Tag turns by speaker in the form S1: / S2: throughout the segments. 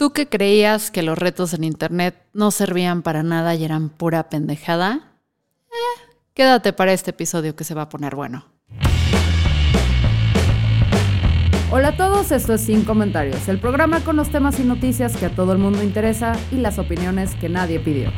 S1: ¿Tú que creías que los retos en Internet no servían para nada y eran pura pendejada? Eh, quédate para este episodio que se va a poner bueno. Hola a todos, esto es Sin Comentarios, el programa con los temas y noticias que a todo el mundo interesa y las opiniones que nadie pidió.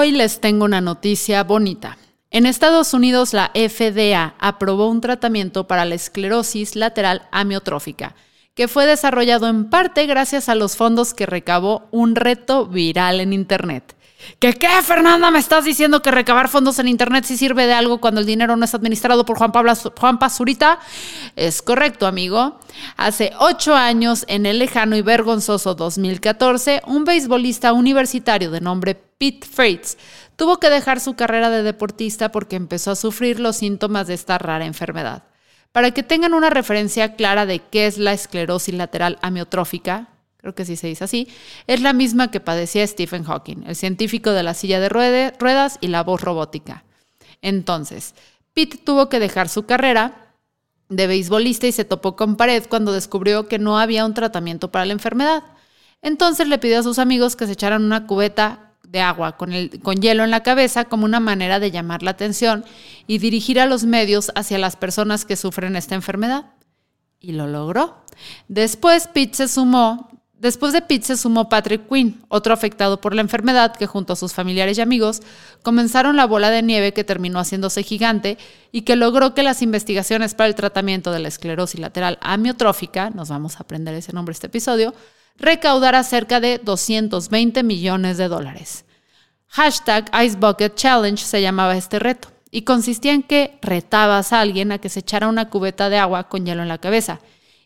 S1: Hoy les tengo una noticia bonita. En Estados Unidos, la FDA aprobó un tratamiento para la esclerosis lateral amiotrófica, que fue desarrollado en parte gracias a los fondos que recabó un reto viral en Internet. ¿Qué qué, Fernanda? ¿Me estás diciendo que recabar fondos en Internet sí sirve de algo cuando el dinero no es administrado por Juan Pablo Juan Pazurita? Es correcto, amigo. Hace ocho años, en el lejano y vergonzoso 2014, un beisbolista universitario de nombre Pete Freites tuvo que dejar su carrera de deportista porque empezó a sufrir los síntomas de esta rara enfermedad. Para que tengan una referencia clara de qué es la esclerosis lateral amiotrófica, creo que sí se dice así, es la misma que padecía Stephen Hawking, el científico de la silla de ruedas y la voz robótica. Entonces, Pete tuvo que dejar su carrera de beisbolista y se topó con pared cuando descubrió que no había un tratamiento para la enfermedad. Entonces le pidió a sus amigos que se echaran una cubeta de agua con, con hielo en la cabeza como una manera de llamar la atención y dirigir a los medios hacia las personas que sufren esta enfermedad. Y lo logró. Después Pete se sumó, después de Pete se sumó Patrick Quinn, otro afectado por la enfermedad que junto a sus familiares y amigos comenzaron la bola de nieve que terminó haciéndose gigante y que logró que las investigaciones para el tratamiento de la esclerosis lateral amiotrófica, nos vamos a aprender ese nombre este episodio, recaudara cerca de 220 millones de dólares. Hashtag Ice Bucket Challenge se llamaba este reto y consistía en que retabas a alguien a que se echara una cubeta de agua con hielo en la cabeza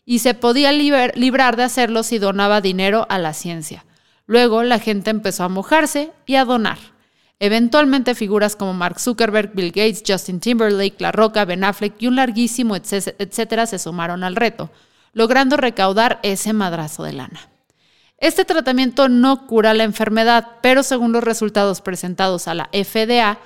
S1: y se podía librar de hacerlo si donaba dinero a la ciencia. Luego la gente empezó a mojarse y a donar. Eventualmente figuras como Mark Zuckerberg, Bill Gates, Justin Timberlake, La Roca, Ben Affleck y un larguísimo etcétera se sumaron al reto, logrando recaudar ese madrazo de lana. Este tratamiento no cura la enfermedad, pero según los resultados presentados a la FDA,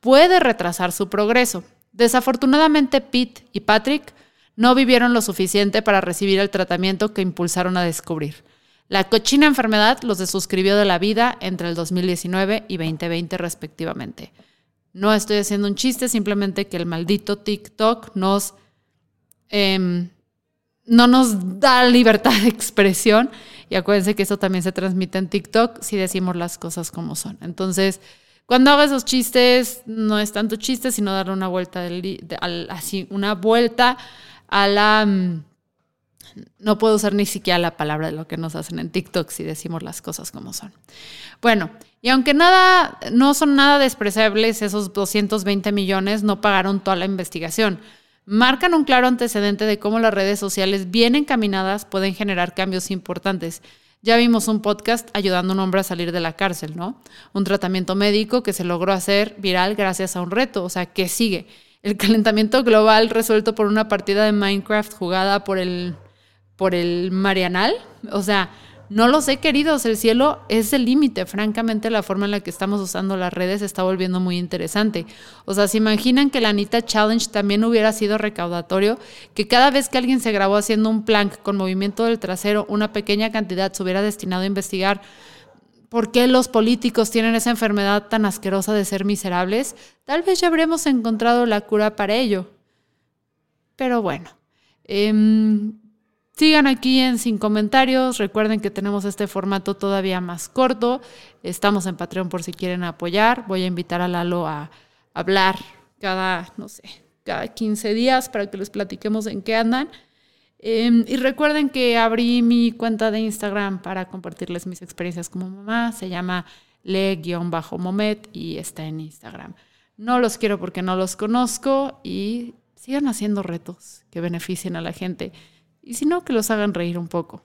S1: puede retrasar su progreso. Desafortunadamente, Pete y Patrick no vivieron lo suficiente para recibir el tratamiento que impulsaron a descubrir. La cochina enfermedad los desuscribió de la vida entre el 2019 y 2020 respectivamente. No estoy haciendo un chiste, simplemente que el maldito TikTok nos, em, no nos da libertad de expresión y acuérdense que eso también se transmite en TikTok si decimos las cosas como son. Entonces, cuando hago esos chistes, no es tanto chiste, sino darle una vuelta, así, una vuelta a la... Mm, no puedo usar ni siquiera la palabra de lo que nos hacen en TikTok si decimos las cosas como son. Bueno, y aunque nada, no son nada despreciables, esos 220 millones no pagaron toda la investigación marcan un claro antecedente de cómo las redes sociales bien encaminadas pueden generar cambios importantes. Ya vimos un podcast ayudando a un hombre a salir de la cárcel, ¿no? Un tratamiento médico que se logró hacer viral gracias a un reto, o sea, ¿qué sigue? El calentamiento global resuelto por una partida de Minecraft jugada por el, por el Marianal, o sea, no lo sé, queridos, el cielo es el límite. Francamente, la forma en la que estamos usando las redes está volviendo muy interesante. O sea, ¿se imaginan que la Anita Challenge también hubiera sido recaudatorio? Que cada vez que alguien se grabó haciendo un plank con movimiento del trasero, una pequeña cantidad se hubiera destinado a investigar por qué los políticos tienen esa enfermedad tan asquerosa de ser miserables. Tal vez ya habremos encontrado la cura para ello. Pero bueno. Eh, Sigan aquí en Sin Comentarios. Recuerden que tenemos este formato todavía más corto. Estamos en Patreon por si quieren apoyar. Voy a invitar a Lalo a hablar cada, no sé, cada 15 días para que les platiquemos en qué andan. Em, y recuerden que abrí mi cuenta de Instagram para compartirles mis experiencias como mamá. Se llama le-momet y está en Instagram. No los quiero porque no los conozco y sigan haciendo retos que beneficien a la gente. Y si no, que los hagan reír un poco.